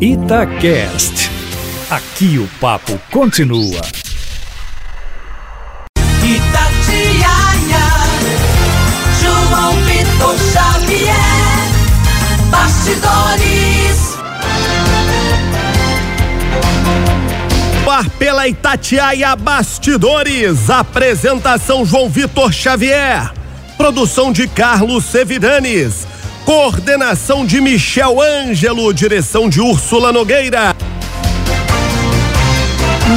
Itacast. Aqui o papo continua. Itatiaia, João Vitor Xavier, Bastidores. Ar pela Itatiaia Bastidores. Apresentação João Vitor Xavier. Produção de Carlos Sevidanes. Coordenação de Michel Ângelo. Direção de Úrsula Nogueira.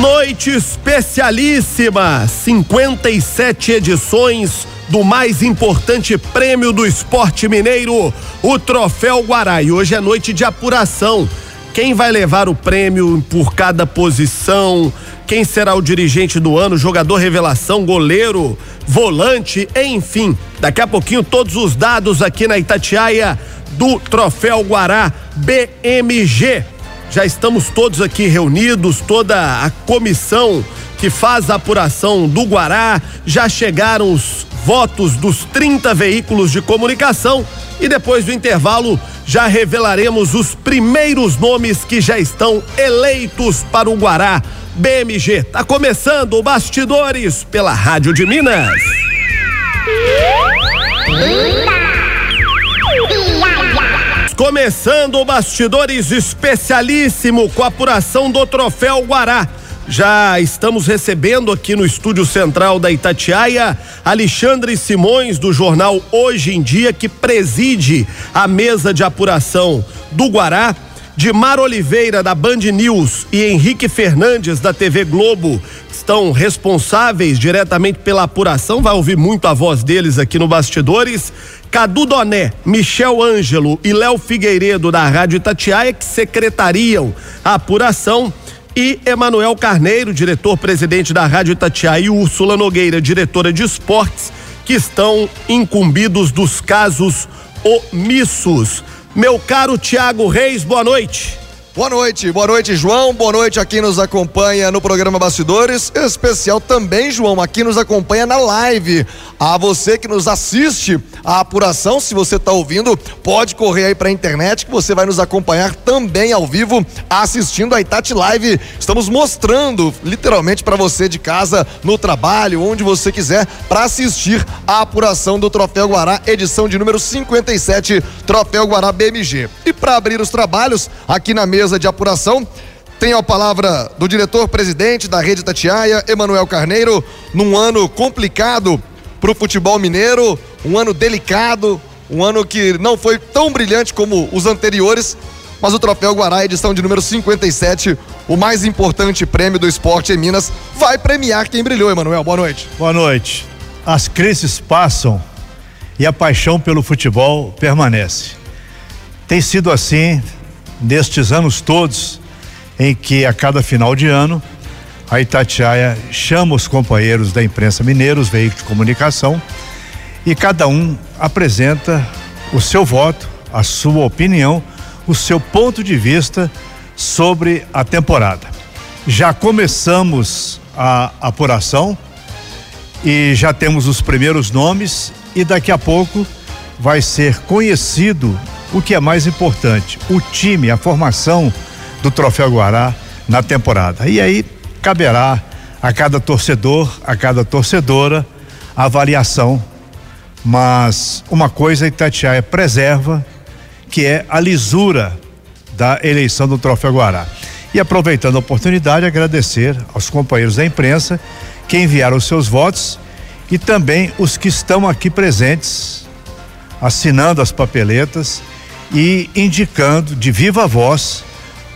Noite especialíssima. 57 edições do mais importante prêmio do esporte mineiro, o Troféu Guará. E hoje é noite de apuração. Quem vai levar o prêmio por cada posição? Quem será o dirigente do ano, jogador revelação, goleiro, volante, enfim. Daqui a pouquinho todos os dados aqui na Itatiaia do Troféu Guará BMG. Já estamos todos aqui reunidos, toda a comissão que faz a apuração do Guará. Já chegaram os votos dos 30 veículos de comunicação e depois do intervalo já revelaremos os primeiros nomes que já estão eleitos para o Guará BMG. Tá começando o Bastidores pela Rádio de Minas. Começando o Bastidores especialíssimo com a apuração do Troféu Guará. Já estamos recebendo aqui no estúdio central da Itatiaia Alexandre Simões, do jornal Hoje em Dia, que preside a mesa de apuração do Guará. De Mar Oliveira, da Band News, e Henrique Fernandes, da TV Globo, estão responsáveis diretamente pela apuração. Vai ouvir muito a voz deles aqui no Bastidores. Cadu Doné, Michel Ângelo e Léo Figueiredo, da Rádio Itatiaia, que secretariam a apuração e Emanuel Carneiro, diretor-presidente da Rádio Itatiaia, e Úrsula Nogueira, diretora de esportes, que estão incumbidos dos casos omissos. Meu caro Tiago Reis, boa noite. Boa noite, boa noite, João. Boa noite a quem nos acompanha no programa Bastidores. Especial também, João, aqui nos acompanha na live. A você que nos assiste a apuração, se você está ouvindo, pode correr aí para a internet que você vai nos acompanhar também ao vivo assistindo a Itati Live. Estamos mostrando literalmente para você de casa, no trabalho, onde você quiser, para assistir a apuração do Troféu Guará, edição de número 57, Troféu Guará BMG. E para abrir os trabalhos aqui na mesa de apuração, tenho a palavra do diretor-presidente da Rede Tatiaia, Emanuel Carneiro, num ano complicado para o futebol mineiro, um ano delicado, um ano que não foi tão brilhante como os anteriores, mas o Troféu Guará, edição de número 57, o mais importante prêmio do esporte em Minas, vai premiar quem brilhou, Emanuel. Boa noite. Boa noite. As crises passam e a paixão pelo futebol permanece. Tem sido assim nestes anos todos em que a cada final de ano a Itatiaia chama os companheiros da imprensa mineira, os veículos de comunicação, e cada um apresenta o seu voto, a sua opinião, o seu ponto de vista sobre a temporada. Já começamos a apuração e já temos os primeiros nomes e daqui a pouco vai ser conhecido o que é mais importante, o time, a formação do Troféu Guará na temporada. E aí caberá a cada torcedor, a cada torcedora, a avaliação. Mas uma coisa Itatiaia preserva, que é a lisura da eleição do Troféu Guará. E aproveitando a oportunidade, agradecer aos companheiros da imprensa que enviaram os seus votos e também os que estão aqui presentes, assinando as papeletas e indicando de viva voz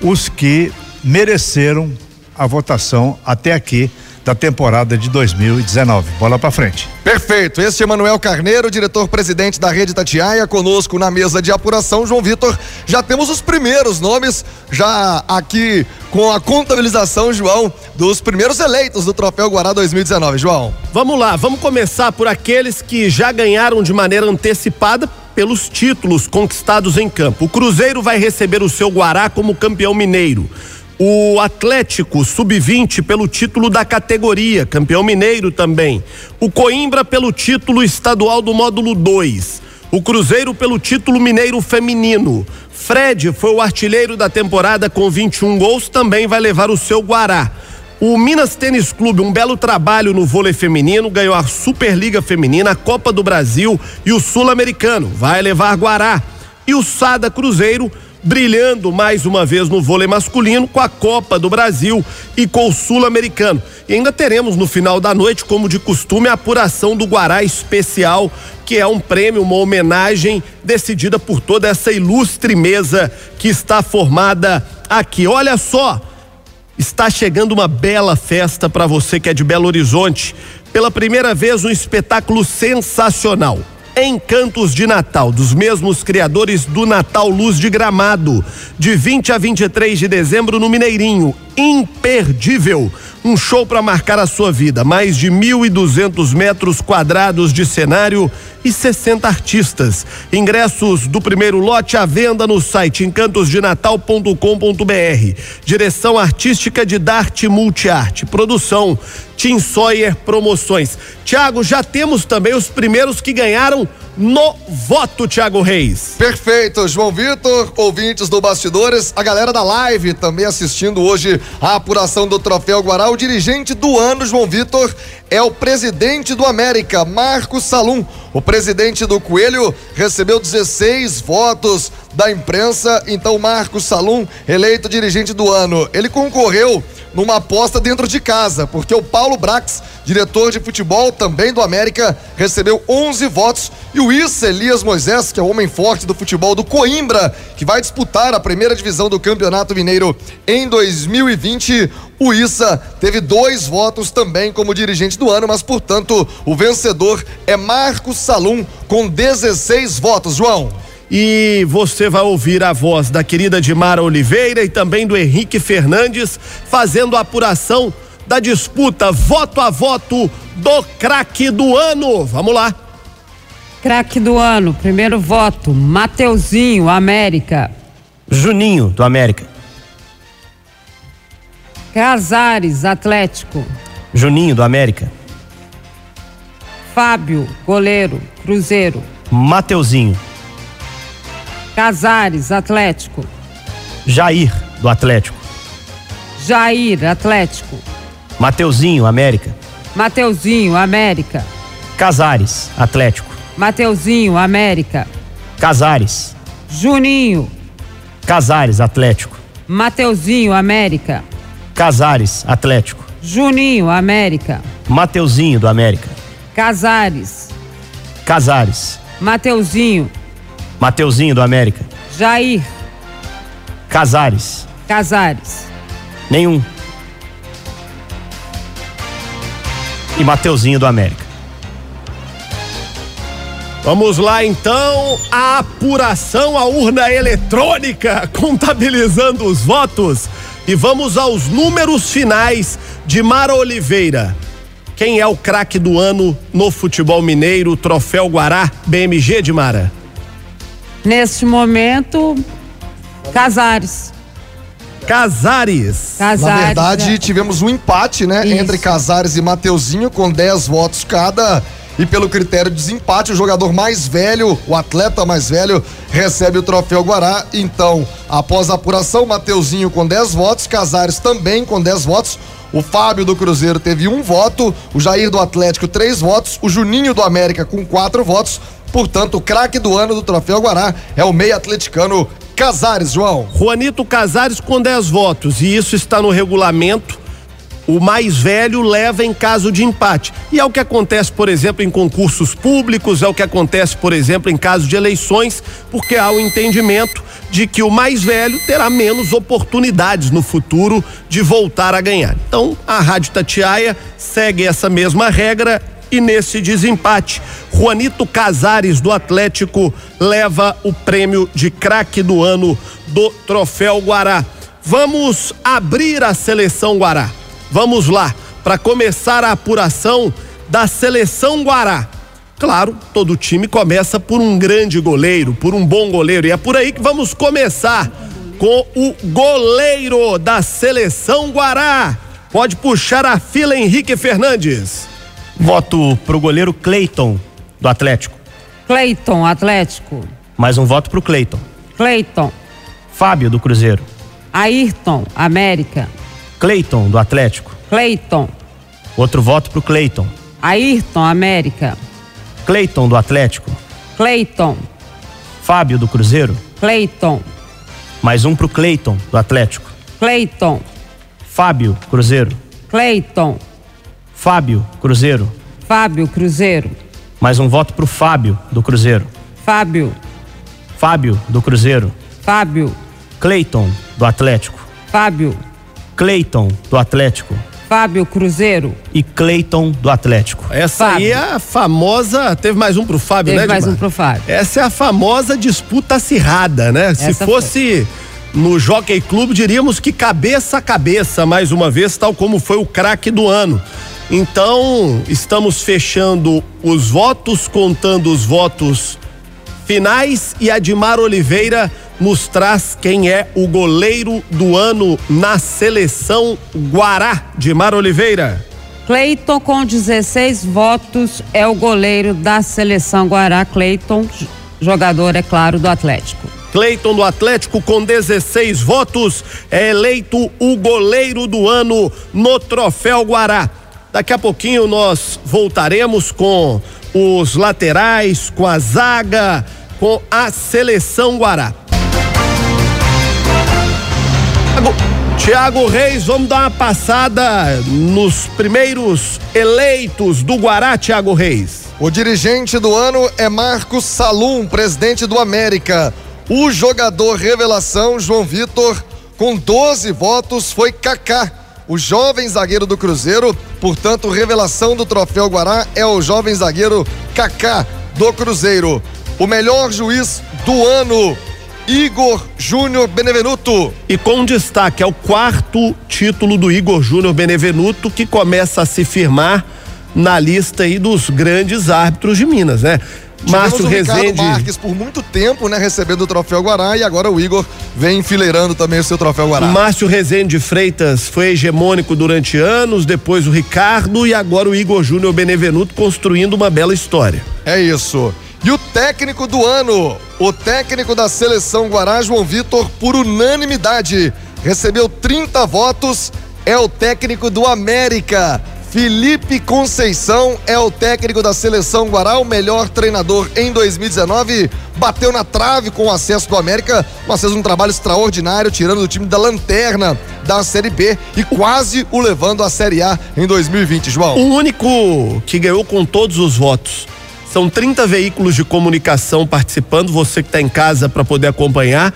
os que mereceram a votação até aqui da temporada de 2019. Bola para frente. Perfeito. Este é Manuel Carneiro, diretor-presidente da Rede Tatiaia, conosco na mesa de apuração. João Vitor, já temos os primeiros nomes, já aqui com a contabilização, João, dos primeiros eleitos do Troféu Guará 2019. João. Vamos lá, vamos começar por aqueles que já ganharam de maneira antecipada pelos títulos conquistados em campo. O Cruzeiro vai receber o seu Guará como campeão mineiro. O Atlético Sub-20 pelo título da categoria, campeão mineiro também. O Coimbra pelo título estadual do módulo 2. O Cruzeiro pelo título mineiro feminino. Fred foi o artilheiro da temporada com 21 gols, também vai levar o seu Guará. O Minas Tênis Clube, um belo trabalho no vôlei feminino, ganhou a Superliga Feminina, a Copa do Brasil e o Sul-Americano. Vai levar Guará. E o Sada Cruzeiro brilhando mais uma vez no vôlei masculino com a Copa do Brasil e com o Sul-Americano. E ainda teremos no final da noite, como de costume, a apuração do Guará Especial, que é um prêmio, uma homenagem decidida por toda essa ilustre mesa que está formada aqui. Olha só, está chegando uma bela festa para você que é de Belo Horizonte. Pela primeira vez, um espetáculo sensacional. Encantos de Natal, dos mesmos criadores do Natal Luz de Gramado, de 20 a 23 de dezembro no Mineirinho. Imperdível um show para marcar a sua vida. Mais de 1.200 metros quadrados de cenário e 60 artistas. Ingressos do primeiro lote à venda no site encantosdenatal.com.br. Direção artística de Darte Multiarte. Produção Tim Sawyer Promoções. Tiago, já temos também os primeiros que ganharam no voto, Thiago Reis. Perfeito, João Vitor, ouvintes do Bastidores, a galera da live também assistindo hoje a apuração do Troféu Guará. O dirigente do ano, João Vitor, é o presidente do América, Marcos Salum. O presidente do Coelho recebeu 16 votos da imprensa, então Marcos Salum, eleito dirigente do ano. Ele concorreu numa aposta dentro de casa, porque o Paulo Brax, diretor de futebol também do América, recebeu 11 votos e o Issa Elias Moisés, que é o homem forte do futebol do Coimbra, que vai disputar a primeira divisão do Campeonato Mineiro em 2020, o Issa teve dois votos também como dirigente do ano, mas portanto o vencedor é Marcos Salum com 16 votos, João. E você vai ouvir a voz da querida Dimara Oliveira e também do Henrique Fernandes fazendo a apuração da disputa voto a voto do craque do ano. Vamos lá. Craque do ano, primeiro voto, Mateuzinho, América. Juninho, do América. Casares, Atlético. Juninho, do América. Fábio, goleiro, Cruzeiro. Mateuzinho. Casares, Atlético. Jair, do Atlético. Jair, Atlético. Mateuzinho, América. Mateuzinho, América. Casares, Atlético. Mateuzinho, América. Casares. Juninho. Casares, Atlético. Mateuzinho, América. Casares, Atlético. Juninho, América. Mateuzinho, do América. Casares. Casares. Mateuzinho. Mateuzinho, do América. Jair. Casares. Casares. Nenhum. E Mateuzinho, do América. Vamos lá então, a apuração, a urna eletrônica, contabilizando os votos. E vamos aos números finais de Mara Oliveira. Quem é o craque do ano no futebol mineiro, troféu Guará, BMG de Mara? Neste momento, Casares. Casares. Casares. Na verdade, né? tivemos um empate, né? Isso. Entre Casares e Mateuzinho, com 10 votos cada. E pelo critério de desempate, o jogador mais velho, o atleta mais velho, recebe o troféu Guará. Então, após a apuração, Mateuzinho com 10 votos, Casares também com 10 votos. O Fábio do Cruzeiro teve um voto, o Jair do Atlético, três votos, o Juninho do América com quatro votos. Portanto, o craque do ano do troféu Guará é o meio atleticano Casares, João. Juanito Casares com 10 votos, e isso está no regulamento. O mais velho leva em caso de empate. E é o que acontece, por exemplo, em concursos públicos, é o que acontece, por exemplo, em caso de eleições, porque há o entendimento de que o mais velho terá menos oportunidades no futuro de voltar a ganhar. Então, a Rádio Tatiaia segue essa mesma regra e nesse desempate, Juanito Casares do Atlético leva o prêmio de craque do ano do Troféu Guará. Vamos abrir a seleção Guará. Vamos lá, para começar a apuração da seleção Guará. Claro, todo time começa por um grande goleiro, por um bom goleiro, e é por aí que vamos começar com o goleiro da seleção Guará. Pode puxar a fila Henrique Fernandes. Voto pro goleiro Cleiton, do Atlético. Cleiton, Atlético. Mais um voto pro Cleiton. Cleiton. Fábio do Cruzeiro. Ayrton, América. Cleiton do Atlético. Cleiton, Outro voto pro Cleiton. Ayrton, América. Cleiton do Atlético. Cleiton, Fábio do Cruzeiro. Cleiton, Mais um pro Cleiton do Atlético. Cleiton, Fábio, Cruzeiro. Cleiton, Fábio, Cruzeiro. Fábio, Cruzeiro. Mais um voto pro Fábio do Cruzeiro. Fábio, Fábio do Cruzeiro. Fábio, Cleiton do Atlético. Fábio, Cleiton do Atlético. Fábio, Cruzeiro. E Cleiton do Atlético. Essa aí Fábio. é a famosa. Teve mais um pro Fábio, Teve né, mais Edmar? um pro Fábio. Essa é a famosa disputa acirrada, né? Se Essa fosse no Jockey Clube, diríamos que cabeça a cabeça, mais uma vez, tal como foi o craque do ano. Então, estamos fechando os votos, contando os votos finais e Admar Oliveira nos traz quem é o goleiro do ano na seleção Guará. Dimar Oliveira. Cleiton, com 16 votos, é o goleiro da seleção Guará. Cleiton, jogador, é claro, do Atlético. Cleiton do Atlético com 16 votos é eleito o goleiro do ano no Troféu Guará. Daqui a pouquinho nós voltaremos com os laterais, com a zaga, com a seleção Guará. Tiago- Reis, vamos dar uma passada nos primeiros eleitos do Guará, Tiago Reis. O dirigente do ano é Marcos Salum, presidente do América. O jogador revelação, João Vitor, com 12 votos, foi Kaká, o jovem zagueiro do Cruzeiro. Portanto, revelação do troféu Guará é o jovem zagueiro Kaká do Cruzeiro. O melhor juiz do ano, Igor Júnior Benevenuto. E com destaque é o quarto título do Igor Júnior Benevenuto, que começa a se firmar na lista aí dos grandes árbitros de Minas, né? Márcio o Ricardo Rezende. Marques por muito tempo, né, recebendo o troféu Guará e agora o Igor vem enfileirando também o seu troféu Guará. Márcio Rezende de Freitas foi hegemônico durante anos, depois o Ricardo e agora o Igor Júnior Benevenuto construindo uma bela história. É isso. E o técnico do ano, o técnico da seleção Guará, João Vitor, por unanimidade, recebeu 30 votos, é o técnico do América. Felipe Conceição é o técnico da seleção Guará, o melhor treinador em 2019. Bateu na trave com o acesso do América, mas fez um trabalho extraordinário, tirando o time da lanterna da Série B e quase o levando à Série A em 2020, João. O único que ganhou com todos os votos. São 30 veículos de comunicação participando, você que está em casa para poder acompanhar.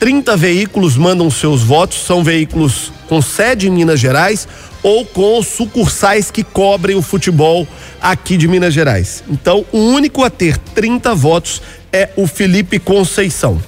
30 veículos mandam seus votos, são veículos com sede em Minas Gerais ou com sucursais que cobrem o futebol aqui de Minas Gerais. Então, o único a ter 30 votos é o Felipe Conceição.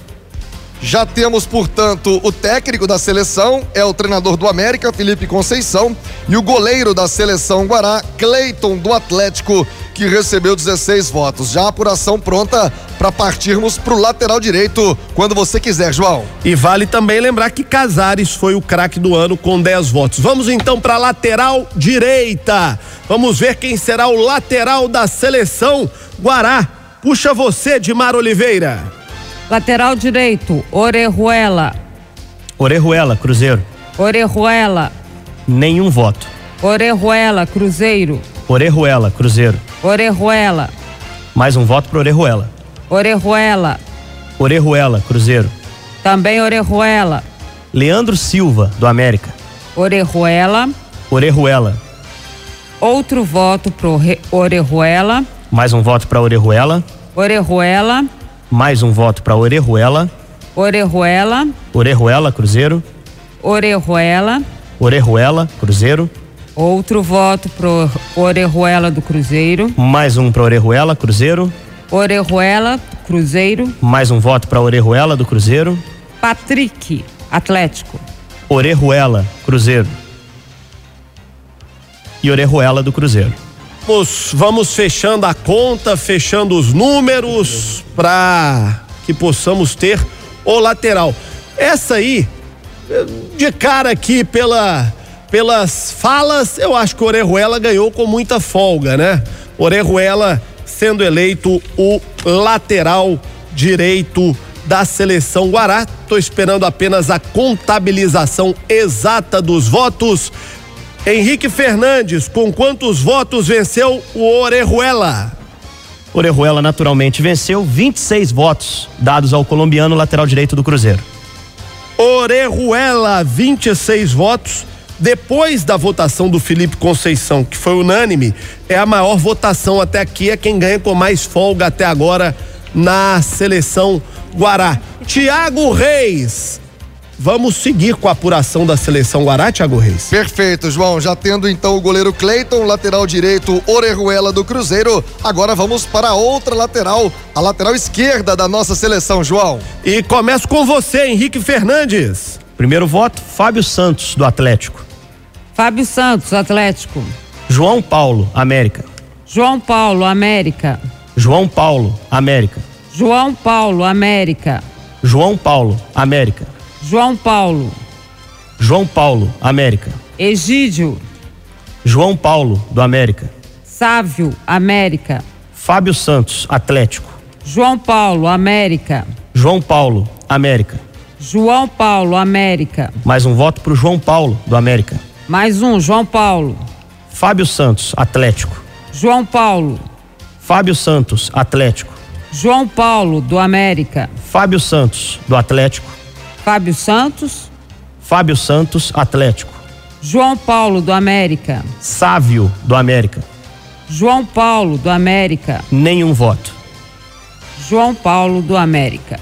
Já temos, portanto, o técnico da seleção, é o treinador do América, Felipe Conceição, e o goleiro da seleção Guará, Cleiton do Atlético, que recebeu 16 votos. Já a apuração pronta para partirmos para o lateral direito, quando você quiser, João. E vale também lembrar que Casares foi o craque do ano com 10 votos. Vamos então para lateral direita. Vamos ver quem será o lateral da seleção Guará. Puxa você, Dimar Oliveira. Lateral direito, Orejuela. Orejuela, Cruzeiro. Orejuela. Nenhum voto. Orejuela, Cruzeiro. Orejuela, Cruzeiro. Orejuela. Mais um voto pro Orejuela. Orejuela. Orejuela, Cruzeiro. Também Orejuela. Leandro Silva, do América. Orejuela. Orejuela. Outro voto Re- Orejuela. Mais um voto para Orejuela. Orejuela. Mais um voto para Orejuela. Orejuela. Orejuela, Cruzeiro. Orejuela. Orejuela, Cruzeiro. Outro voto pro Orejuela do Cruzeiro. Mais um para Orejuela, Cruzeiro. Orejuela, Cruzeiro. Mais um voto para Orejuela do Cruzeiro. Patrick, Atlético. Orejuela, Cruzeiro. E Orejuela do Cruzeiro. Vamos, vamos fechando a conta, fechando os números para que possamos ter o lateral. Essa aí, de cara aqui pela, pelas falas, eu acho que o Orejuela ganhou com muita folga, né? Orejuela sendo eleito o lateral direito da seleção Guará. Tô esperando apenas a contabilização exata dos votos. Henrique Fernandes, com quantos votos venceu o Orejuela? Orejuela naturalmente venceu 26 votos dados ao colombiano lateral direito do Cruzeiro. Orejuela, 26 votos. Depois da votação do Felipe Conceição, que foi unânime, é a maior votação até aqui, é quem ganha com mais folga até agora na seleção Guará. Tiago Reis, Vamos seguir com a apuração da seleção Guará, Thiago Reis? Perfeito, João. Já tendo então o goleiro Cleiton, lateral direito Orejuela do Cruzeiro. Agora vamos para a outra lateral, a lateral esquerda da nossa seleção, João. E começo com você, Henrique Fernandes. Primeiro voto, Fábio Santos, do Atlético. Fábio Santos, Atlético. João Paulo, América. João Paulo, América. João Paulo, América. João Paulo, América. João Paulo, América. João Paulo. João Paulo, América. Egídio. João Paulo, do América. Sávio, América. Fábio Santos, Atlético. João Paulo, América. João Paulo, América. João Paulo, América. Mais um voto pro João Paulo, do América. Mais um, João Paulo. Fábio Santos, Atlético. João Paulo. Fábio Santos, Atlético. João Paulo, do América. Fábio Santos, do Atlético. Fábio Santos. Fábio Santos, Atlético. João Paulo, do América. Sávio, do América. João Paulo, do América. Nenhum voto. João Paulo, do América.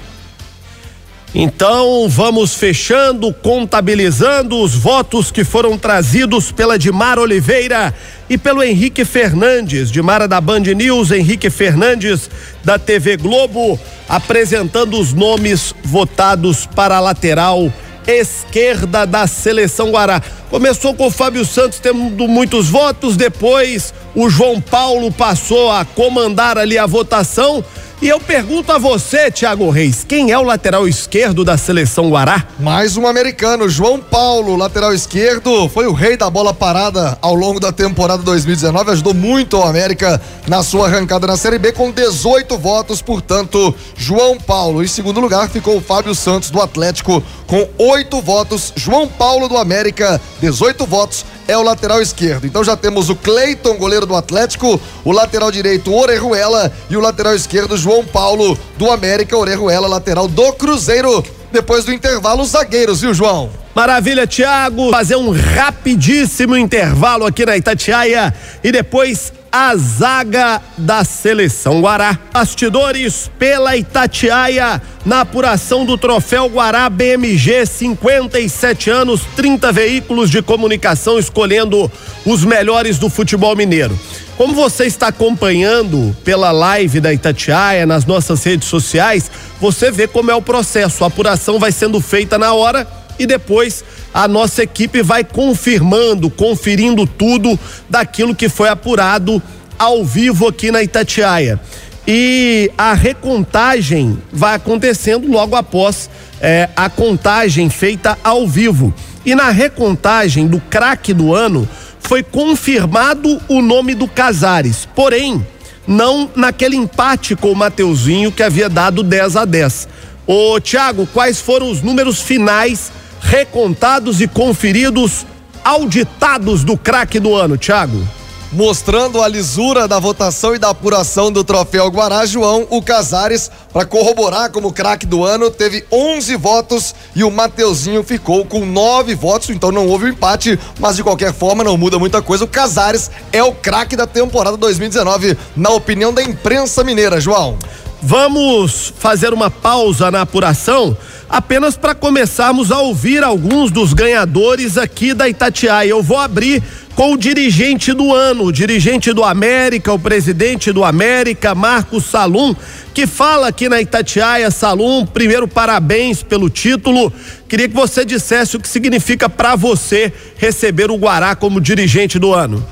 Então vamos fechando, contabilizando os votos que foram trazidos pela Dimar Oliveira e pelo Henrique Fernandes, Dimara da Band News, Henrique Fernandes da TV Globo, apresentando os nomes votados para a lateral esquerda da seleção Guará. Começou com o Fábio Santos tendo muitos votos, depois o João Paulo passou a comandar ali a votação e eu pergunto a você, Thiago Reis, quem é o lateral esquerdo da seleção Guará? Mais um americano, João Paulo, lateral esquerdo, foi o rei da bola parada ao longo da temporada 2019, ajudou muito o América na sua arrancada na Série B com 18 votos, portanto, João Paulo. Em segundo lugar ficou o Fábio Santos do Atlético com oito votos, João Paulo do América, 18 votos é o lateral esquerdo. Então já temos o Cleiton, goleiro do Atlético, o lateral direito Orejuela e o lateral esquerdo João Paulo do América, Orejuela, lateral do Cruzeiro. Depois do intervalo, os zagueiros, viu, João? Maravilha, Thiago. Fazer um rapidíssimo intervalo aqui na Itatiaia e depois a zaga da seleção Guará. Bastidores pela Itatiaia na apuração do troféu Guará BMG 57 anos, 30 veículos de comunicação escolhendo os melhores do futebol mineiro. Como você está acompanhando pela live da Itatiaia nas nossas redes sociais, você vê como é o processo. A apuração vai sendo feita na hora e depois a nossa equipe vai confirmando, conferindo tudo daquilo que foi apurado ao vivo aqui na Itatiaia. E a recontagem vai acontecendo logo após eh, a contagem feita ao vivo. E na recontagem do craque do ano foi confirmado o nome do Casares, porém, não naquele empate com o Mateuzinho que havia dado 10 a 10. Ô Tiago, quais foram os números finais recontados e conferidos auditados do craque do ano, Thiago? Mostrando a lisura da votação e da apuração do troféu Guará, João, o Casares, para corroborar como craque do ano, teve 11 votos e o Mateuzinho ficou com 9 votos, então não houve um empate, mas de qualquer forma não muda muita coisa. O Casares é o craque da temporada 2019, na opinião da imprensa mineira, João. Vamos fazer uma pausa na apuração apenas para começarmos a ouvir alguns dos ganhadores aqui da Itatiaia. Eu vou abrir com o dirigente do ano, o dirigente do América, o presidente do América, Marcos Salum, que fala aqui na Itatiaia. Salum, primeiro parabéns pelo título. Queria que você dissesse o que significa para você receber o Guará como dirigente do ano.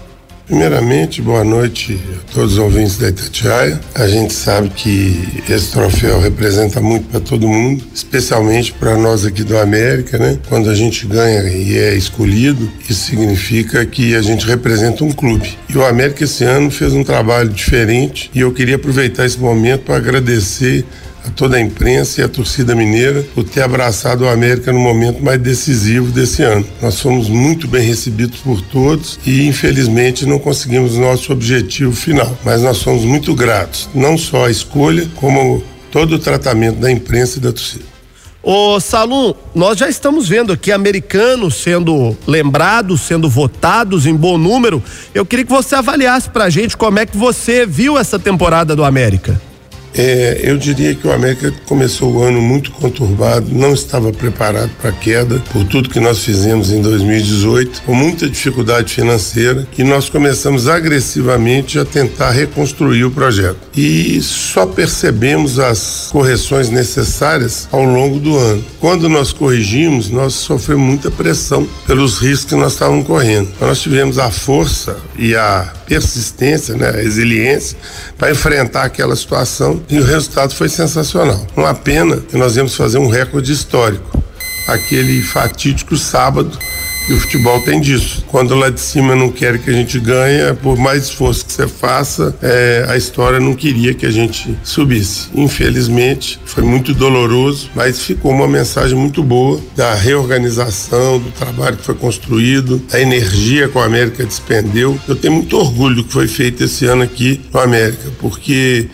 Primeiramente, boa noite a todos os ouvintes da Itatiaia. A gente sabe que esse troféu representa muito para todo mundo, especialmente para nós aqui do América, né? Quando a gente ganha e é escolhido, isso significa que a gente representa um clube. E o América esse ano fez um trabalho diferente e eu queria aproveitar esse momento para agradecer a toda a imprensa e a torcida mineira por ter abraçado o América no momento mais decisivo desse ano. Nós fomos muito bem recebidos por todos e infelizmente não conseguimos nosso objetivo final, mas nós somos muito gratos, não só à escolha, como todo o tratamento da imprensa e da torcida. Ô Salum, nós já estamos vendo aqui americanos sendo lembrados, sendo votados em bom número. Eu queria que você avaliasse pra gente como é que você viu essa temporada do América. É, eu diria que o América começou o ano muito conturbado, não estava preparado para a queda, por tudo que nós fizemos em 2018, com muita dificuldade financeira, e nós começamos agressivamente a tentar reconstruir o projeto. E só percebemos as correções necessárias ao longo do ano. Quando nós corrigimos, nós sofremos muita pressão pelos riscos que nós estávamos correndo. Nós tivemos a força e a persistência, né, resiliência para enfrentar aquela situação e o resultado foi sensacional. Uma pena que nós íamos fazer um recorde histórico. Aquele fatídico sábado e o futebol tem disso. Quando lá de cima não quer que a gente ganhe, por mais esforço que você faça, é, a história não queria que a gente subisse. Infelizmente, foi muito doloroso, mas ficou uma mensagem muito boa da reorganização, do trabalho que foi construído, da energia que o América despendeu. Eu tenho muito orgulho do que foi feito esse ano aqui no América, porque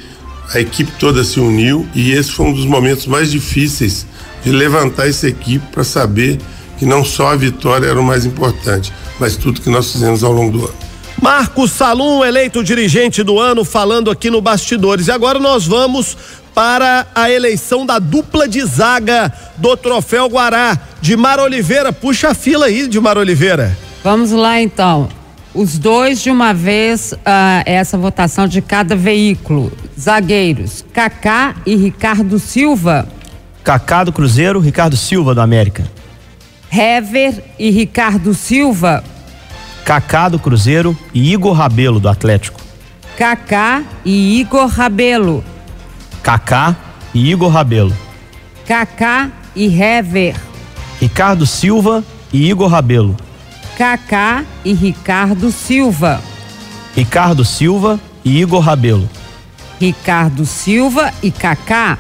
a equipe toda se uniu e esse foi um dos momentos mais difíceis de levantar essa equipe para saber que não só a vitória era o mais importante, mas tudo que nós fizemos ao longo do ano. Marcos Salum, eleito dirigente do ano, falando aqui no Bastidores. E agora nós vamos para a eleição da dupla de zaga do Troféu Guará. De Mar Oliveira, puxa a fila aí, de Mar Oliveira. Vamos lá então. Os dois de uma vez, ah, essa votação de cada veículo. Zagueiros, Kaká e Ricardo Silva. Kaká do Cruzeiro, Ricardo Silva do América. Hever e Ricardo Silva. Kaká do Cruzeiro e Igor Rabelo do Atlético. Kaká e Igor Rabelo. Kaká e Igor Rabelo. Kaká e Hever. Ricardo Silva e Igor Rabelo. Kaká e Ricardo Silva. Ricardo Silva e Igor Rabelo. Ricardo Silva e Kaká.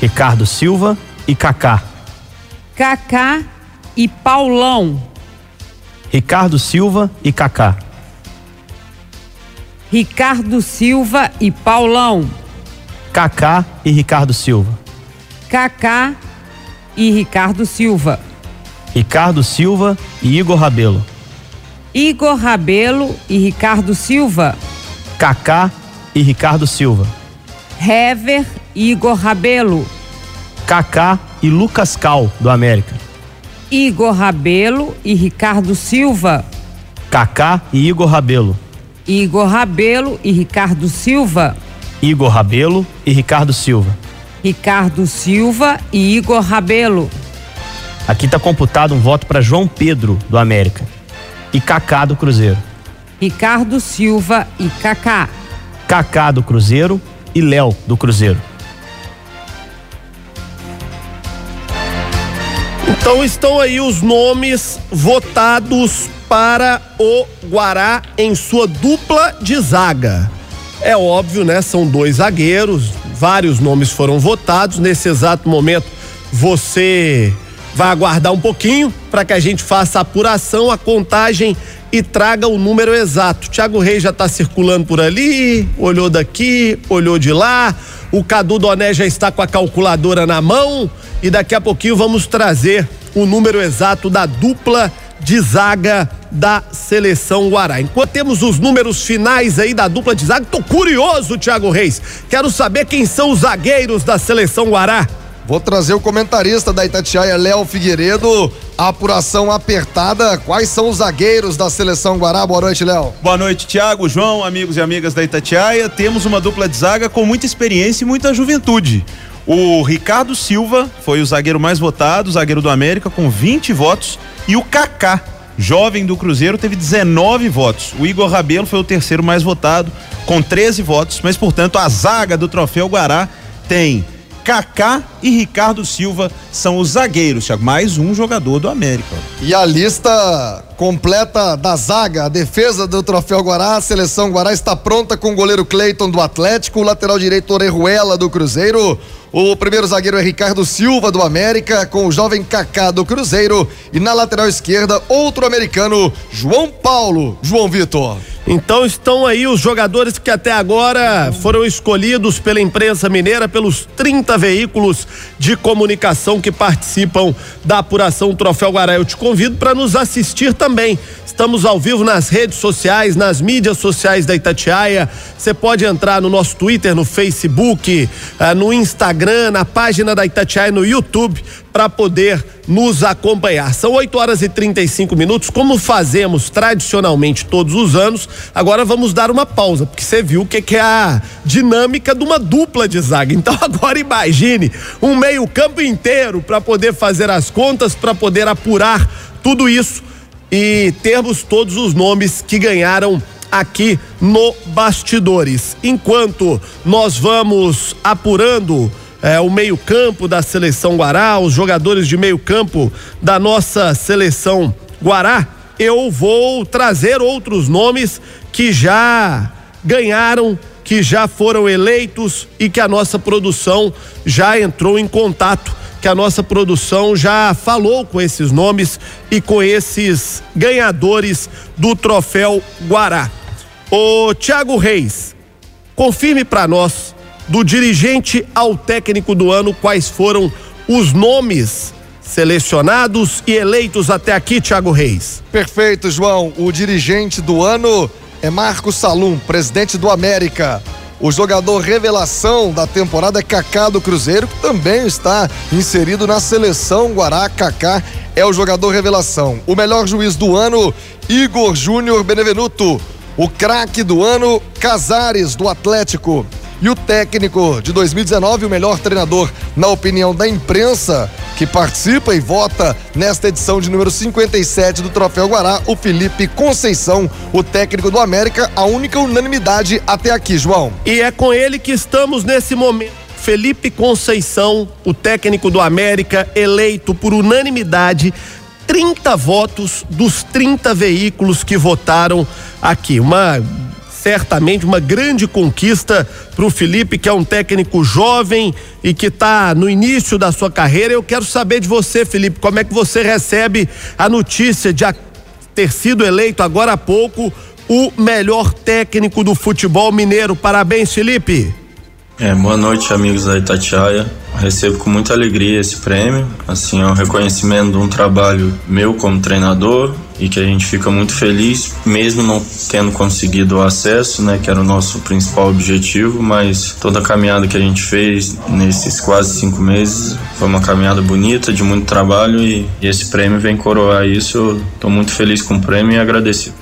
Ricardo Silva e Kaká. Kaká e Paulão. Ricardo Silva e Kaká. Ricardo Silva e Paulão. Kaká e Ricardo Silva. Kaká e Ricardo Silva. Ricardo Silva e Igor Rabelo. Igor Rabelo e Ricardo Silva. Kaká e Ricardo Silva. Hever e Igor Rabelo. Kaká e Lucas Cal do América. Igor Rabelo e Ricardo Silva. Kaká e Igor Rabelo. Igor Rabelo e Ricardo Silva. Igor Rabelo e Ricardo Silva. Ricardo Silva e Igor Rabelo. Aqui está computado um voto para João Pedro do América e Kaká do Cruzeiro. Ricardo Silva e Kaká. Kaká do Cruzeiro e Léo do Cruzeiro. Então estão aí os nomes votados para o Guará em sua dupla de zaga. É óbvio, né? São dois zagueiros, vários nomes foram votados. Nesse exato momento, você vai aguardar um pouquinho para que a gente faça a apuração, a contagem e traga o número exato. Thiago Reis já está circulando por ali, olhou daqui, olhou de lá. O Cadu Doné já está com a calculadora na mão e daqui a pouquinho vamos trazer o número exato da dupla de zaga da seleção Guará. Enquanto temos os números finais aí da dupla de zaga, tô curioso, Thiago Reis. Quero saber quem são os zagueiros da seleção Guará. Vou trazer o comentarista da Itatiaia, Léo Figueiredo. Apuração apertada. Quais são os zagueiros da seleção Guará? Boa noite, Léo. Boa noite, Tiago, João, amigos e amigas da Itatiaia. Temos uma dupla de zaga com muita experiência e muita juventude. O Ricardo Silva foi o zagueiro mais votado, zagueiro do América, com 20 votos. E o Kaká, jovem do Cruzeiro, teve 19 votos. O Igor Rabelo foi o terceiro mais votado, com 13 votos. Mas, portanto, a zaga do Troféu Guará tem Kaká e Ricardo Silva são os zagueiros, Thiago. Mais um jogador do América. E a lista completa da zaga, a defesa do Troféu Guará, a seleção Guará está pronta com o goleiro Cleiton do Atlético, o lateral direito Orejuela do Cruzeiro, O primeiro zagueiro é Ricardo Silva do América, com o jovem Kaká do Cruzeiro. E na lateral esquerda, outro americano, João Paulo. João Vitor. Então estão aí os jogadores que até agora foram escolhidos pela imprensa mineira, pelos 30 veículos de comunicação que participam da apuração Troféu Guará. Eu te convido para nos assistir também. Estamos ao vivo nas redes sociais, nas mídias sociais da Itatiaia. Você pode entrar no nosso Twitter, no Facebook, eh, no Instagram, na página da Itatiaia no YouTube para poder nos acompanhar. São 8 horas e 35 minutos, como fazemos tradicionalmente todos os anos. Agora vamos dar uma pausa, porque você viu o que, que é a dinâmica de uma dupla de zaga. Então agora imagine um meio-campo inteiro para poder fazer as contas, para poder apurar tudo isso e termos todos os nomes que ganharam aqui no Bastidores. Enquanto nós vamos apurando é, o meio-campo da seleção Guará, os jogadores de meio-campo da nossa seleção Guará, eu vou trazer outros nomes que já ganharam, que já foram eleitos e que a nossa produção já entrou em contato, que a nossa produção já falou com esses nomes e com esses ganhadores do troféu Guará. O Thiago Reis, confirme para nós do dirigente ao técnico do ano, quais foram os nomes selecionados e eleitos até aqui, Thiago Reis. Perfeito, João. O dirigente do ano é Marcos Salum, presidente do América. O jogador revelação da temporada é Kaká do Cruzeiro, que também está inserido na seleção Guará. Kaká é o jogador revelação. O melhor juiz do ano, Igor Júnior Benevenuto. O craque do ano, Casares do Atlético. E o técnico de 2019, o melhor treinador, na opinião da imprensa, que participa e vota nesta edição de número 57 do Troféu Guará, o Felipe Conceição, o técnico do América, a única unanimidade até aqui, João. E é com ele que estamos nesse momento. Felipe Conceição, o técnico do América, eleito por unanimidade 30 votos dos 30 veículos que votaram aqui. Uma certamente uma grande conquista para o Felipe, que é um técnico jovem e que está no início da sua carreira. Eu quero saber de você, Felipe, como é que você recebe a notícia de ter sido eleito agora há pouco o melhor técnico do futebol mineiro. Parabéns, Felipe. É, boa noite, amigos da Itatiaia. Recebo com muita alegria esse prêmio. Assim, é um reconhecimento de um trabalho meu como treinador e que a gente fica muito feliz, mesmo não tendo conseguido o acesso, né, que era o nosso principal objetivo, mas toda a caminhada que a gente fez nesses quase cinco meses foi uma caminhada bonita, de muito trabalho e, e esse prêmio vem coroar isso. Estou muito feliz com o prêmio e agradecido.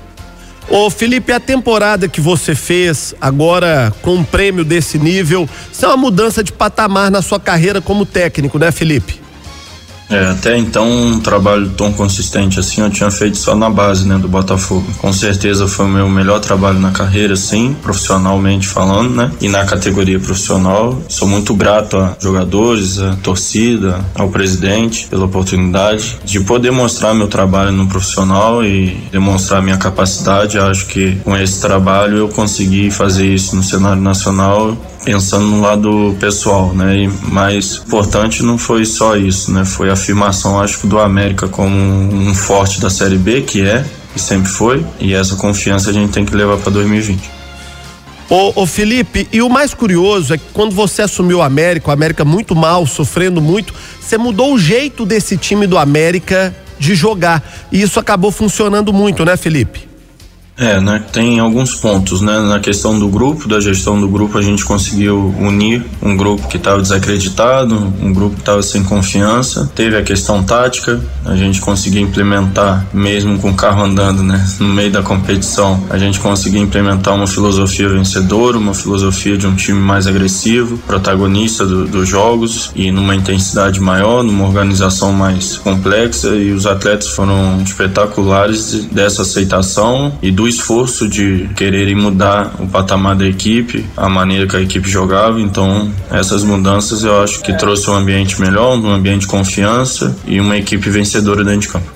Ô Felipe, a temporada que você fez agora com um prêmio desse nível, isso é uma mudança de patamar na sua carreira como técnico, né, Felipe? É, até então um trabalho tão consistente assim eu tinha feito só na base, né, do Botafogo. Com certeza foi o meu melhor trabalho na carreira, sim, profissionalmente falando, né? E na categoria profissional, sou muito grato a jogadores, a torcida, ao presidente pela oportunidade de poder mostrar meu trabalho no profissional e demonstrar minha capacidade. Acho que com esse trabalho eu consegui fazer isso no cenário nacional pensando no lado pessoal, né? E mais importante não foi só isso, né? Foi a afirmação, acho que do América como um forte da Série B, que é e sempre foi, e essa confiança a gente tem que levar para 2020. Ô, ô, Felipe, e o mais curioso é que quando você assumiu o América, o América muito mal, sofrendo muito, você mudou o jeito desse time do América de jogar. E isso acabou funcionando muito, né, Felipe? É, né? Tem alguns pontos, né? Na questão do grupo, da gestão do grupo, a gente conseguiu unir um grupo que estava desacreditado, um grupo que estava sem confiança. Teve a questão tática, a gente conseguiu implementar, mesmo com o carro andando, né? No meio da competição, a gente conseguiu implementar uma filosofia vencedora, uma filosofia de um time mais agressivo, protagonista do, dos jogos e numa intensidade maior, numa organização mais complexa. E os atletas foram espetaculares dessa aceitação e do esforço de quererem mudar o patamar da equipe, a maneira que a equipe jogava. Então, essas mudanças eu acho que trouxe um ambiente melhor, um ambiente de confiança e uma equipe vencedora dentro de campo.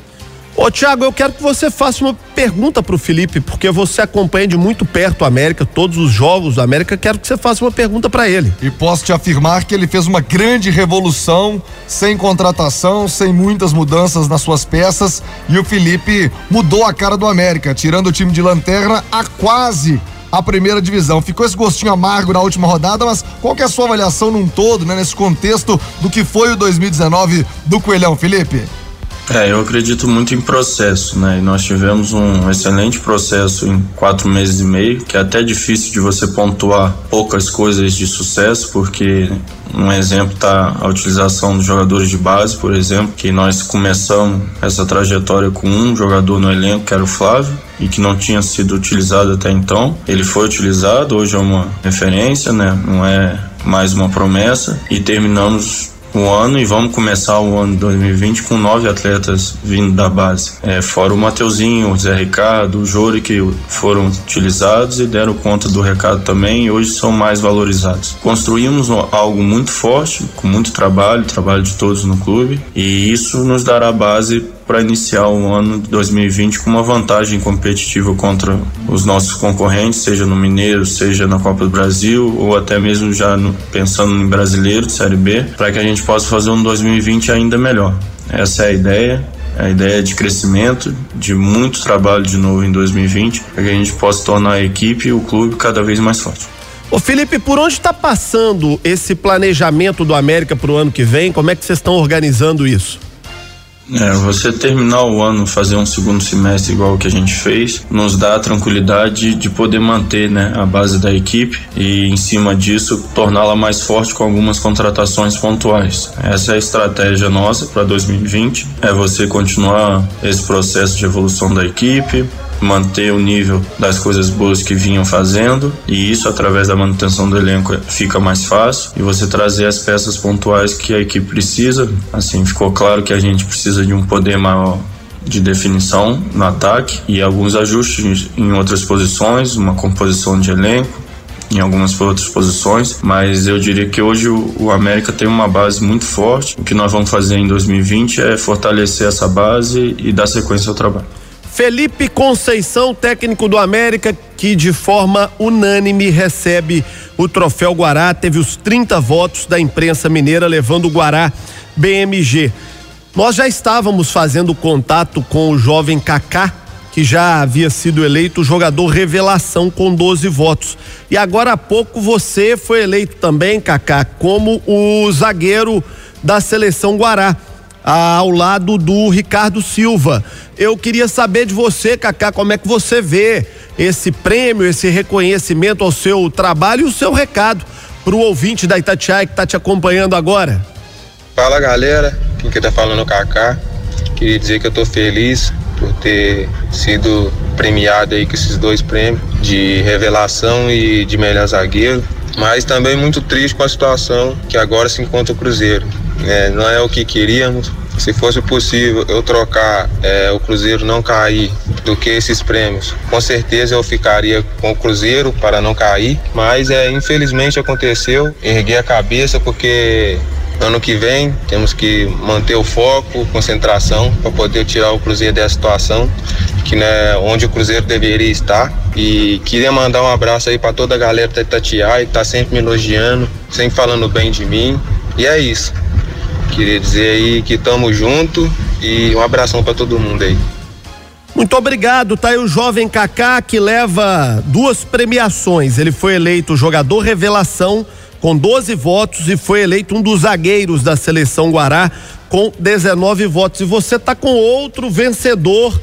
Ô Tiago, eu quero que você faça uma pergunta pro Felipe, porque você acompanha de muito perto o América, todos os jogos do América, quero que você faça uma pergunta para ele. E posso te afirmar que ele fez uma grande revolução, sem contratação, sem muitas mudanças nas suas peças, e o Felipe mudou a cara do América, tirando o time de lanterna a quase a primeira divisão. Ficou esse gostinho amargo na última rodada, mas qual que é a sua avaliação num todo, né, nesse contexto do que foi o 2019 do Coelhão, Felipe? É, eu acredito muito em processo, né? E nós tivemos um excelente processo em quatro meses e meio, que é até difícil de você pontuar poucas coisas de sucesso, porque um exemplo está a utilização dos jogadores de base, por exemplo, que nós começamos essa trajetória com um jogador no elenco, que era o Flávio, e que não tinha sido utilizado até então. Ele foi utilizado, hoje é uma referência, né? Não é mais uma promessa. E terminamos o ano e vamos começar o ano 2020 com nove atletas vindo da base. É, fora o Mateuzinho, o Zé Ricardo, o Jori que foram utilizados e deram conta do recado também e hoje são mais valorizados. Construímos algo muito forte, com muito trabalho, trabalho de todos no clube e isso nos dará base para iniciar o ano de 2020 com uma vantagem competitiva contra os nossos concorrentes, seja no Mineiro, seja na Copa do Brasil ou até mesmo já no, pensando em brasileiro, Série B, para que a gente possa fazer um 2020 ainda melhor. Essa é a ideia. A ideia de crescimento, de muito trabalho de novo em 2020, para que a gente possa tornar a equipe e o clube cada vez mais forte. Ô Felipe, por onde está passando esse planejamento do América para o ano que vem? Como é que vocês estão organizando isso? É, você terminar o ano, fazer um segundo semestre igual que a gente fez, nos dá a tranquilidade de poder manter né, a base da equipe e, em cima disso, torná-la mais forte com algumas contratações pontuais. Essa é a estratégia nossa para 2020: é você continuar esse processo de evolução da equipe, manter o nível das coisas boas que vinham fazendo e isso através da manutenção do elenco fica mais fácil e você trazer as peças pontuais que a equipe precisa. Assim, ficou claro que a gente precisa de um poder maior de definição no ataque e alguns ajustes em outras posições, uma composição de elenco em algumas outras posições, mas eu diria que hoje o, América tem uma base muito forte. O que nós vamos fazer em 2020 é fortalecer essa base e dar sequência ao trabalho. Felipe Conceição, técnico do América, que de forma unânime recebe o troféu Guará, teve os 30 votos da imprensa mineira levando o Guará BMG. Nós já estávamos fazendo contato com o jovem Kaká, que já havia sido eleito jogador revelação com 12 votos. E agora há pouco você foi eleito também, Kaká, como o zagueiro da seleção Guará ao lado do Ricardo Silva. Eu queria saber de você, Cacá, como é que você vê esse prêmio, esse reconhecimento ao seu trabalho e o seu recado para o ouvinte da Itatiaia que está te acompanhando agora. Fala galera, quem que tá falando é o Cacá. Queria dizer que eu tô feliz por ter sido premiado aí com esses dois prêmios de revelação e de melhor zagueiro, mas também muito triste com a situação que agora se encontra o Cruzeiro. É, não é o que queríamos. Se fosse possível eu trocar é, o Cruzeiro não cair do que esses prêmios, com certeza eu ficaria com o Cruzeiro para não cair. Mas é, infelizmente aconteceu. Erguei a cabeça porque ano que vem temos que manter o foco, concentração para poder tirar o Cruzeiro dessa situação que né, onde o Cruzeiro deveria estar. E queria mandar um abraço aí para toda a galera da Itatiaia que tá sempre me elogiando, sempre falando bem de mim. E é isso. Queria dizer aí que estamos junto e um abração para todo mundo aí. Muito obrigado, tá aí o jovem Kaká que leva duas premiações. Ele foi eleito jogador revelação com 12 votos e foi eleito um dos zagueiros da seleção Guará com 19 votos. E você tá com outro vencedor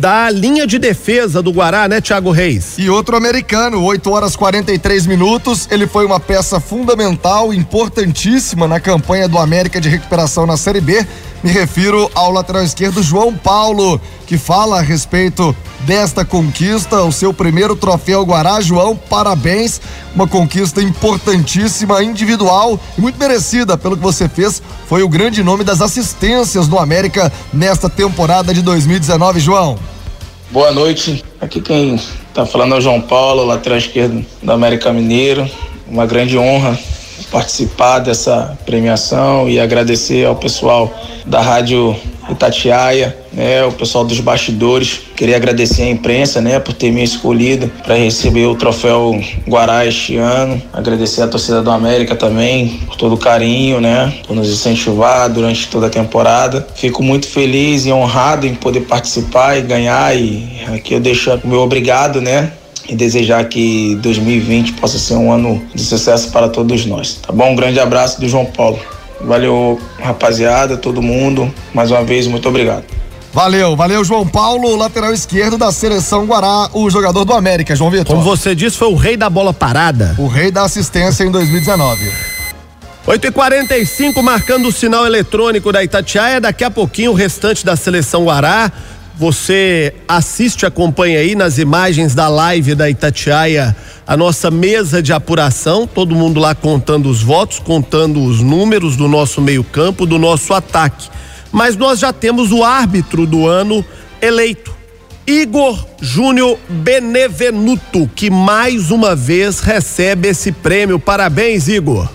da linha de defesa do Guará, né, Thiago Reis? E outro americano, 8 horas 43 minutos. Ele foi uma peça fundamental, importantíssima na campanha do América de recuperação na Série B. Me refiro ao lateral esquerdo João Paulo, que fala a respeito desta conquista, o seu primeiro troféu Guará. João, parabéns. Uma conquista importantíssima, individual e muito merecida pelo que você fez. Foi o grande nome das assistências do América nesta temporada de 2019, João. Boa noite. Aqui quem está falando é o João Paulo, lateral esquerdo do América Mineiro. Uma grande honra participar dessa premiação e agradecer ao pessoal da Rádio Itatiaia, né, o pessoal dos bastidores. Queria agradecer a imprensa, né, por ter me escolhido para receber o troféu Guará este ano. Agradecer a torcida do América também por todo o carinho, né, por nos incentivar durante toda a temporada. Fico muito feliz e honrado em poder participar e ganhar e aqui eu deixo o meu obrigado, né, e desejar que 2020 possa ser um ano de sucesso para todos nós. Tá bom? Um grande abraço do João Paulo. Valeu, rapaziada, todo mundo. Mais uma vez, muito obrigado. Valeu, valeu, João Paulo, lateral esquerdo da seleção Guará, o jogador do América, João Vitor. Como você disse, foi o rei da bola parada. O rei da assistência em 2019. 8 e 45 marcando o sinal eletrônico da Itatiaia. Daqui a pouquinho o restante da seleção Guará. Você assiste, acompanha aí nas imagens da live da Itatiaia a nossa mesa de apuração, todo mundo lá contando os votos, contando os números do nosso meio-campo, do nosso ataque. Mas nós já temos o árbitro do ano eleito. Igor Júnior Benevenuto, que mais uma vez recebe esse prêmio. Parabéns, Igor.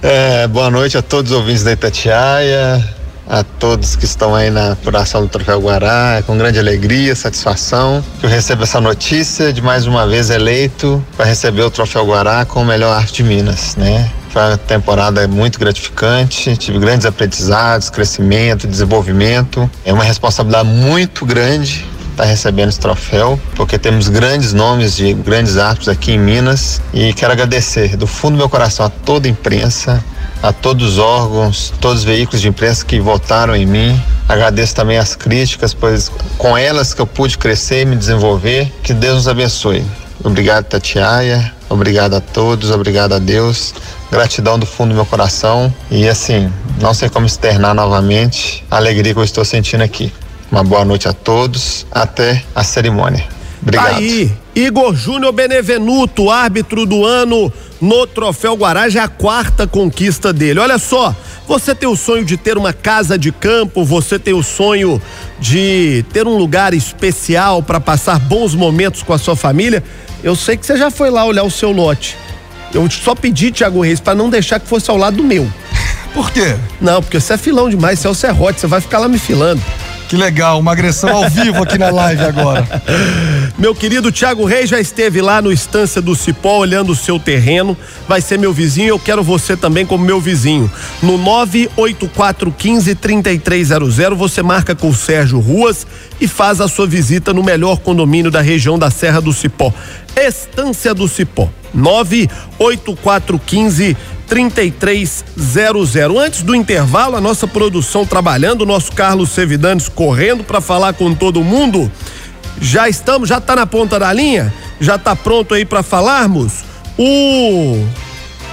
É, boa noite a todos os ouvintes da Itatiaia, a todos que estão aí na apuração do Troféu Guará. É com grande alegria, satisfação que eu recebo essa notícia de mais uma vez eleito para receber o Troféu Guará com o melhor arte de Minas, né? Foi uma temporada muito gratificante, tive grandes aprendizados, crescimento, desenvolvimento. É uma responsabilidade muito grande estar recebendo esse troféu, porque temos grandes nomes de grandes árbitros aqui em Minas e quero agradecer do fundo do meu coração a toda a imprensa, a todos os órgãos, todos os veículos de imprensa que votaram em mim. Agradeço também as críticas, pois com elas que eu pude crescer e me desenvolver. Que Deus nos abençoe. Obrigado, Tatiaia. Obrigado a todos. Obrigado a Deus. Gratidão do fundo do meu coração. E assim, não sei como externar novamente a alegria que eu estou sentindo aqui. Uma boa noite a todos. Até a cerimônia. Obrigado. Aí, Igor Júnior Benevenuto, árbitro do ano no Troféu Guará, já é a quarta conquista dele. Olha só, você tem o sonho de ter uma casa de campo, você tem o sonho de ter um lugar especial para passar bons momentos com a sua família. Eu sei que você já foi lá olhar o seu lote. Eu só pedi, Tiago Reis, para não deixar que fosse ao lado do meu. Por quê? Não, porque você é filão demais, você é o serrote, você vai ficar lá me filando. Que legal, uma agressão ao vivo aqui na live agora. Meu querido Tiago Reis já esteve lá no Estância do Cipó olhando o seu terreno. Vai ser meu vizinho, eu quero você também como meu vizinho. No 984153300 você marca com o Sérgio Ruas e faz a sua visita no melhor condomínio da região da Serra do Cipó. Estância do Cipó. 98415 3300. Antes do intervalo, a nossa produção trabalhando, o nosso Carlos Sevidanes correndo para falar com todo mundo. Já estamos, já tá na ponta da linha? Já tá pronto aí para falarmos? O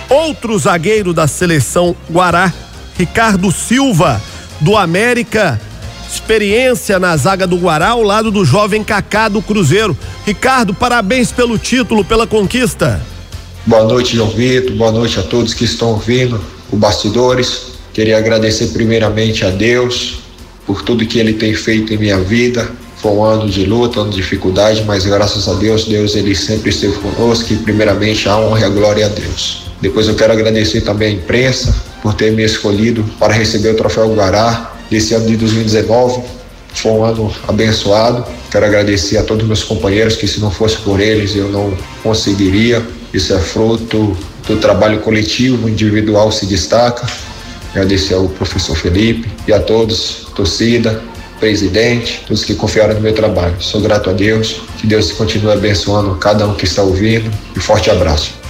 outro zagueiro da seleção Guará, Ricardo Silva, do América, experiência na zaga do Guará ao lado do jovem Kaká do Cruzeiro. Ricardo, parabéns pelo título, pela conquista. Boa noite, João Vitor. Boa noite a todos que estão ouvindo o Bastidores. Queria agradecer primeiramente a Deus por tudo que Ele tem feito em minha vida. Foi um ano de luta, um ano de dificuldade, mas graças a Deus, Deus ele sempre esteve conosco e primeiramente a honra e a glória a Deus. Depois eu quero agradecer também a imprensa por ter me escolhido para receber o troféu Guará desse ano de 2019. Foi um ano abençoado. Quero agradecer a todos meus companheiros que se não fosse por eles eu não conseguiria. Isso é fruto do trabalho coletivo, individual se destaca. Agradecer ao professor Felipe e a todos, torcida, presidente, todos que confiaram no meu trabalho. Sou grato a Deus, que Deus continue abençoando cada um que está ouvindo e forte abraço.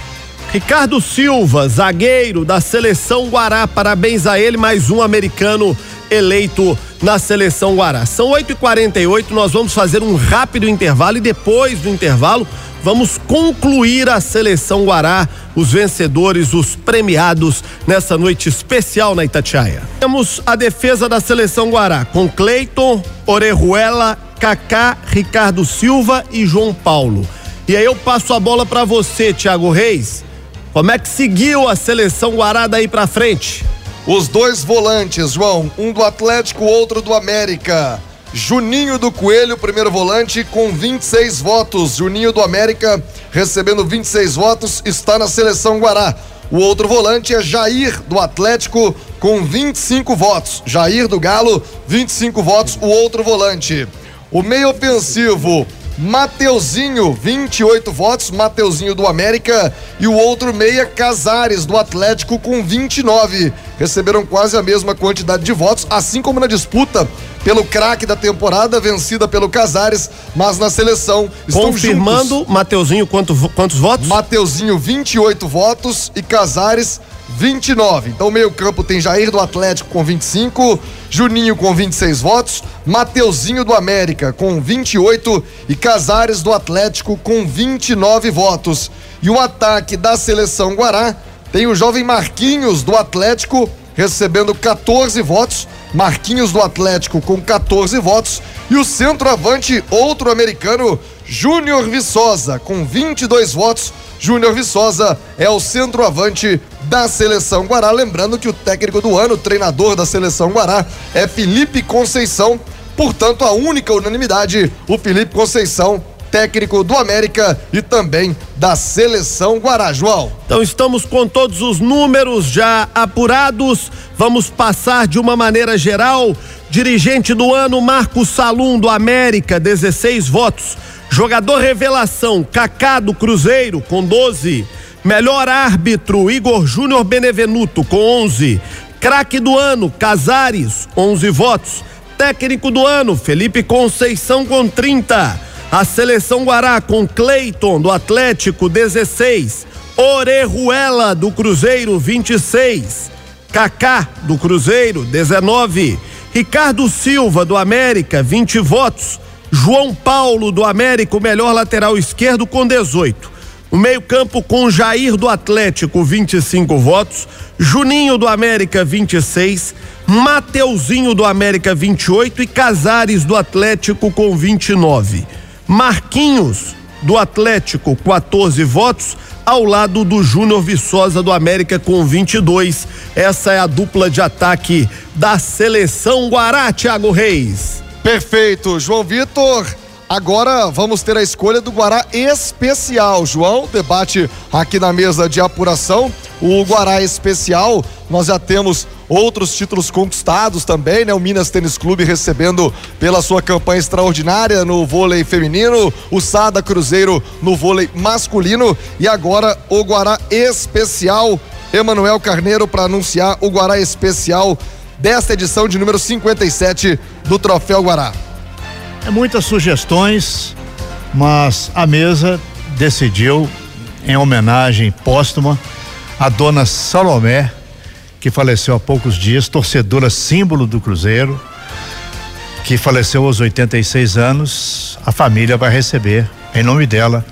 Ricardo Silva, zagueiro da seleção Guará, parabéns a ele, mais um americano eleito na seleção Guará. São 8h48, nós vamos fazer um rápido intervalo e depois do intervalo vamos concluir a seleção Guará, os vencedores, os premiados nessa noite especial na Itatiaia. Temos a defesa da seleção Guará com Cleiton, Orejuela, Kaká, Ricardo Silva e João Paulo. E aí eu passo a bola para você, Thiago Reis. Como é que seguiu a seleção Guará daí pra frente? Os dois volantes, João, um do Atlético, outro do América. Juninho do Coelho, primeiro volante, com 26 votos. Juninho do América, recebendo 26 votos, está na seleção Guará. O outro volante é Jair do Atlético com 25 votos. Jair do Galo, 25 votos, o outro volante. O meio ofensivo, Mateuzinho, 28 votos, Mateuzinho do América e o outro meia Casares do Atlético com 29. Receberam quase a mesma quantidade de votos, assim como na disputa pelo craque da temporada, vencida pelo Casares, mas na seleção estão Confirmando, juntos. Mateuzinho, quanto, quantos votos? Mateuzinho, 28 votos e Casares, 29. Então, meio-campo tem Jair do Atlético com 25, Juninho com 26 votos, Mateuzinho do América com 28 e Casares do Atlético com 29 votos. E o ataque da seleção Guará tem o jovem Marquinhos do Atlético recebendo 14 votos. Marquinhos do Atlético com 14 votos e o centroavante outro americano Júnior Viçosa com 22 votos. Júnior Viçosa é o centroavante da seleção Guará. Lembrando que o técnico do ano, treinador da seleção Guará, é Felipe Conceição. Portanto, a única unanimidade, o Felipe Conceição, técnico do América e também da seleção Guará. João. Então estamos com todos os números já apurados. Vamos passar de uma maneira geral. Dirigente do ano, Marcos Salum do América, 16 votos. Jogador revelação, Kaká do Cruzeiro, com 12. Melhor árbitro, Igor Júnior Benevenuto, com 11. Craque do ano, Casares, 11 votos. Técnico do ano, Felipe Conceição, com 30. A seleção Guará, com Cleiton do Atlético, 16. Orejuela do Cruzeiro, 26. Kaká do Cruzeiro, 19. Ricardo Silva do América, 20 votos. João Paulo do América, o melhor lateral esquerdo, com 18. O meio-campo com Jair do Atlético, 25 votos. Juninho do América, 26. Mateuzinho do América, 28. E Casares do Atlético, com 29. Marquinhos do Atlético, 14 votos. Ao lado do Júnior Viçosa do América, com 22. Essa é a dupla de ataque da seleção Guará, Thiago Reis. Perfeito, João Vitor. Agora vamos ter a escolha do Guará especial. João, debate aqui na mesa de apuração. O Guará especial, nós já temos outros títulos conquistados também, né? O Minas Tênis Clube recebendo pela sua campanha extraordinária no vôlei feminino, o Sada Cruzeiro no vôlei masculino e agora o Guará especial. Emanuel Carneiro para anunciar o Guará especial desta edição de número 57 do Troféu Guará. É muitas sugestões, mas a mesa decidiu, em homenagem póstuma, a dona Salomé, que faleceu há poucos dias, torcedora símbolo do Cruzeiro, que faleceu aos 86 anos. A família vai receber, em nome dela,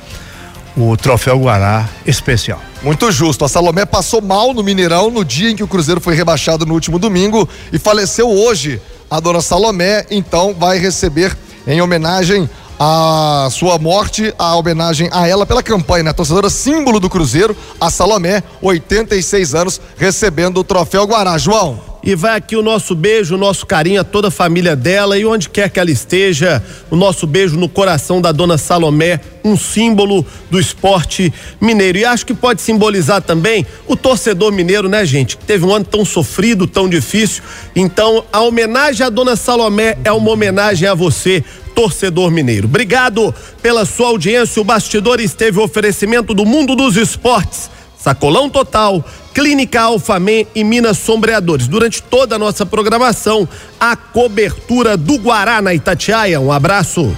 o troféu Guará especial. Muito justo. A Salomé passou mal no Mineirão no dia em que o Cruzeiro foi rebaixado no último domingo e faleceu hoje. A dona Salomé, então, vai receber em homenagem à sua morte, a homenagem a ela pela campanha, né? Torcedora símbolo do Cruzeiro, a Salomé, 86 anos, recebendo o troféu Guará. João. E vai aqui o nosso beijo, o nosso carinho a toda a família dela e onde quer que ela esteja, o nosso beijo no coração da dona Salomé, um símbolo do esporte mineiro. E acho que pode simbolizar também o torcedor mineiro, né, gente? Que teve um ano tão sofrido, tão difícil. Então, a homenagem à dona Salomé é uma homenagem a você, torcedor mineiro. Obrigado pela sua audiência. O Bastidores teve o oferecimento do mundo dos esportes. Sacolão Total, Clínica Alfamém e Minas Sombreadores. Durante toda a nossa programação, a cobertura do Guará na Itatiaia. Um abraço.